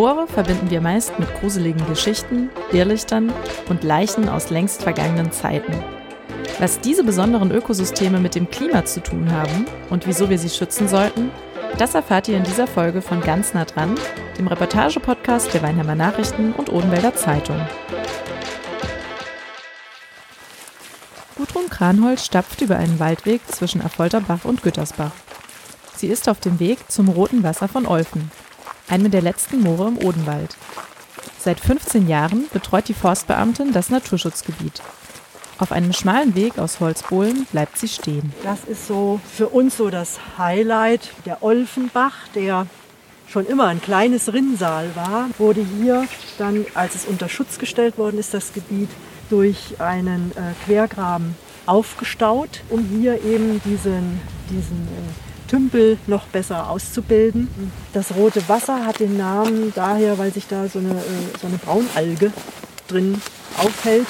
Moore verbinden wir meist mit gruseligen Geschichten, Irrlichtern und Leichen aus längst vergangenen Zeiten. Was diese besonderen Ökosysteme mit dem Klima zu tun haben und wieso wir sie schützen sollten, das erfahrt ihr in dieser Folge von Ganz nah dran, dem Reportage-Podcast der Weinheimer Nachrichten und Odenwälder Zeitung. Gudrun Kranholz stapft über einen Waldweg zwischen Affolterbach und Güttersbach. Sie ist auf dem Weg zum Roten Wasser von Olfen, einem der letzten Moore im Odenwald. Seit 15 Jahren betreut die Forstbeamtin das Naturschutzgebiet. Auf einem schmalen Weg aus Holzbohlen bleibt sie stehen. Das ist so für uns so das Highlight. Der Olfenbach, der schon immer ein kleines Rinnsal war, wurde hier dann, als es unter Schutz gestellt worden ist, das Gebiet durch einen äh, Quergraben aufgestaut, um hier eben diesen, diesen äh, Tümpel noch besser auszubilden. Das rote Wasser hat den Namen daher, weil sich da so eine, äh, so eine Braunalge drin aufhält,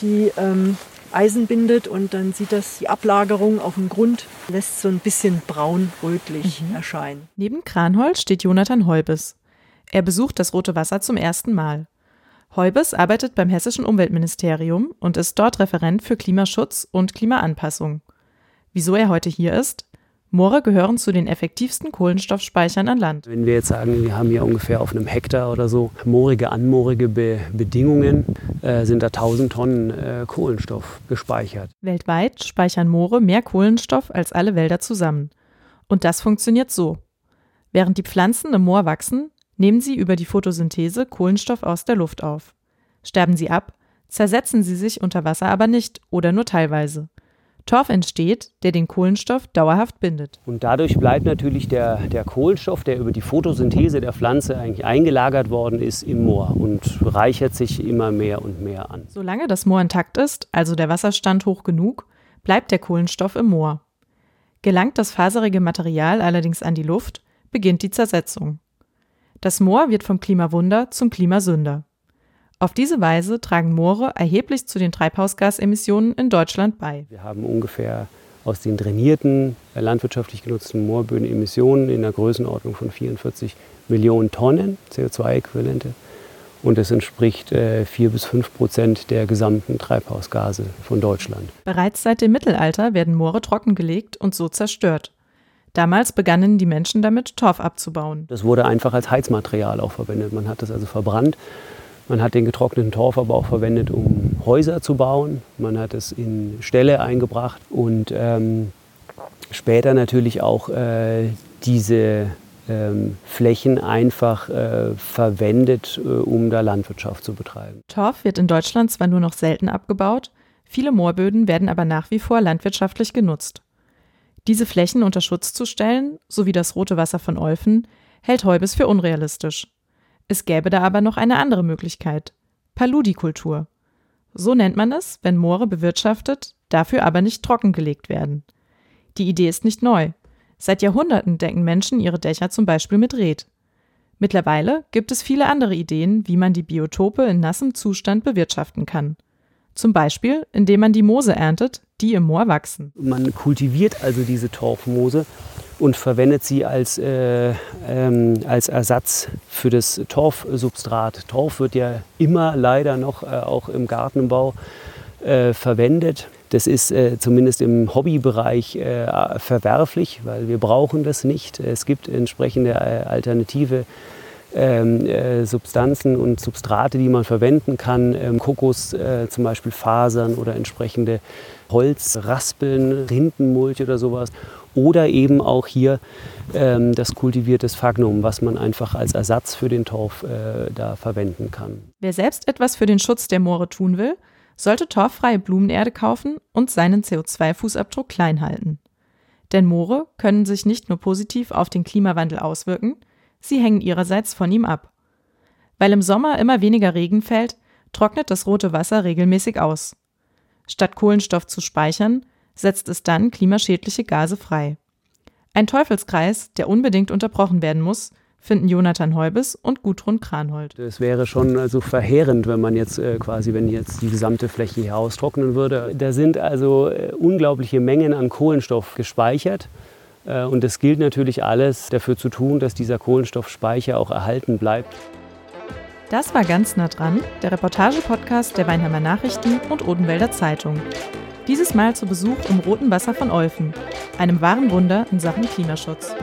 die ähm, Eisen bindet und dann sieht das die Ablagerung auf dem Grund, lässt so ein bisschen braun-rötlich mhm. erscheinen. Neben Kranholz steht Jonathan Heubes. Er besucht das Rote Wasser zum ersten Mal. Heubes arbeitet beim Hessischen Umweltministerium und ist dort Referent für Klimaschutz und Klimaanpassung. Wieso er heute hier ist? Moore gehören zu den effektivsten Kohlenstoffspeichern an Land. Wenn wir jetzt sagen, wir haben hier ungefähr auf einem Hektar oder so moorige, anmoorige Be Bedingungen, äh, sind da 1000 Tonnen äh, Kohlenstoff gespeichert. Weltweit speichern Moore mehr Kohlenstoff als alle Wälder zusammen. Und das funktioniert so. Während die Pflanzen im Moor wachsen, nehmen sie über die Photosynthese Kohlenstoff aus der Luft auf. Sterben sie ab, zersetzen sie sich unter Wasser aber nicht oder nur teilweise. Torf entsteht, der den Kohlenstoff dauerhaft bindet. Und dadurch bleibt natürlich der, der Kohlenstoff, der über die Photosynthese der Pflanze eigentlich eingelagert worden ist, im Moor und reichert sich immer mehr und mehr an. Solange das Moor intakt ist, also der Wasserstand hoch genug, bleibt der Kohlenstoff im Moor. Gelangt das faserige Material allerdings an die Luft, beginnt die Zersetzung. Das Moor wird vom Klimawunder zum Klimasünder. Auf diese Weise tragen Moore erheblich zu den Treibhausgasemissionen in Deutschland bei. Wir haben ungefähr aus den drainierten, äh, landwirtschaftlich genutzten Moorböden Emissionen in der Größenordnung von 44 Millionen Tonnen CO2-Äquivalente. Und das entspricht äh, 4 bis 5 Prozent der gesamten Treibhausgase von Deutschland. Bereits seit dem Mittelalter werden Moore trockengelegt und so zerstört. Damals begannen die Menschen damit, Torf abzubauen. Das wurde einfach als Heizmaterial auch verwendet. Man hat das also verbrannt man hat den getrockneten Torf aber auch verwendet, um Häuser zu bauen. Man hat es in Ställe eingebracht und ähm, später natürlich auch äh, diese ähm, Flächen einfach äh, verwendet, äh, um da Landwirtschaft zu betreiben. Torf wird in Deutschland zwar nur noch selten abgebaut, viele Moorböden werden aber nach wie vor landwirtschaftlich genutzt. Diese Flächen unter Schutz zu stellen, sowie das rote Wasser von Olfen, hält Heubes für unrealistisch. Es gäbe da aber noch eine andere Möglichkeit. Paludikultur. So nennt man es, wenn Moore bewirtschaftet, dafür aber nicht trockengelegt werden. Die Idee ist nicht neu. Seit Jahrhunderten decken Menschen ihre Dächer zum Beispiel mit Red. Mittlerweile gibt es viele andere Ideen, wie man die Biotope in nassem Zustand bewirtschaften kann. Zum Beispiel, indem man die Moose erntet, die im Moor wachsen. Man kultiviert also diese Torfmoose und verwendet sie als, äh, ähm, als Ersatz für das Torfsubstrat. Torf wird ja immer leider noch äh, auch im Gartenbau äh, verwendet. Das ist äh, zumindest im Hobbybereich äh, verwerflich, weil wir brauchen das nicht. Es gibt entsprechende äh, alternative ähm, äh, Substanzen und Substrate, die man verwenden kann. Ähm, Kokos, äh, zum Beispiel Fasern oder entsprechende Holzraspeln, Rindenmulch oder sowas. Oder eben auch hier ähm, das kultivierte Sphagnum, was man einfach als Ersatz für den Torf äh, da verwenden kann. Wer selbst etwas für den Schutz der Moore tun will, sollte torffreie Blumenerde kaufen und seinen CO2-Fußabdruck klein halten. Denn Moore können sich nicht nur positiv auf den Klimawandel auswirken, sie hängen ihrerseits von ihm ab. Weil im Sommer immer weniger Regen fällt, trocknet das rote Wasser regelmäßig aus. Statt Kohlenstoff zu speichern, setzt es dann klimaschädliche Gase frei. Ein Teufelskreis, der unbedingt unterbrochen werden muss, finden Jonathan Heubes und Gudrun Kranhold. Es wäre schon also verheerend, wenn man jetzt äh, quasi, wenn jetzt die gesamte Fläche hier austrocknen würde. Da sind also äh, unglaubliche Mengen an Kohlenstoff gespeichert. Äh, und es gilt natürlich alles dafür zu tun, dass dieser Kohlenstoffspeicher auch erhalten bleibt. Das war ganz nah dran, der Reportage-Podcast der Weinheimer Nachrichten und Odenwälder Zeitung. Dieses Mal zu Besuch im Roten Wasser von Olfen, einem wahren Wunder in Sachen Klimaschutz.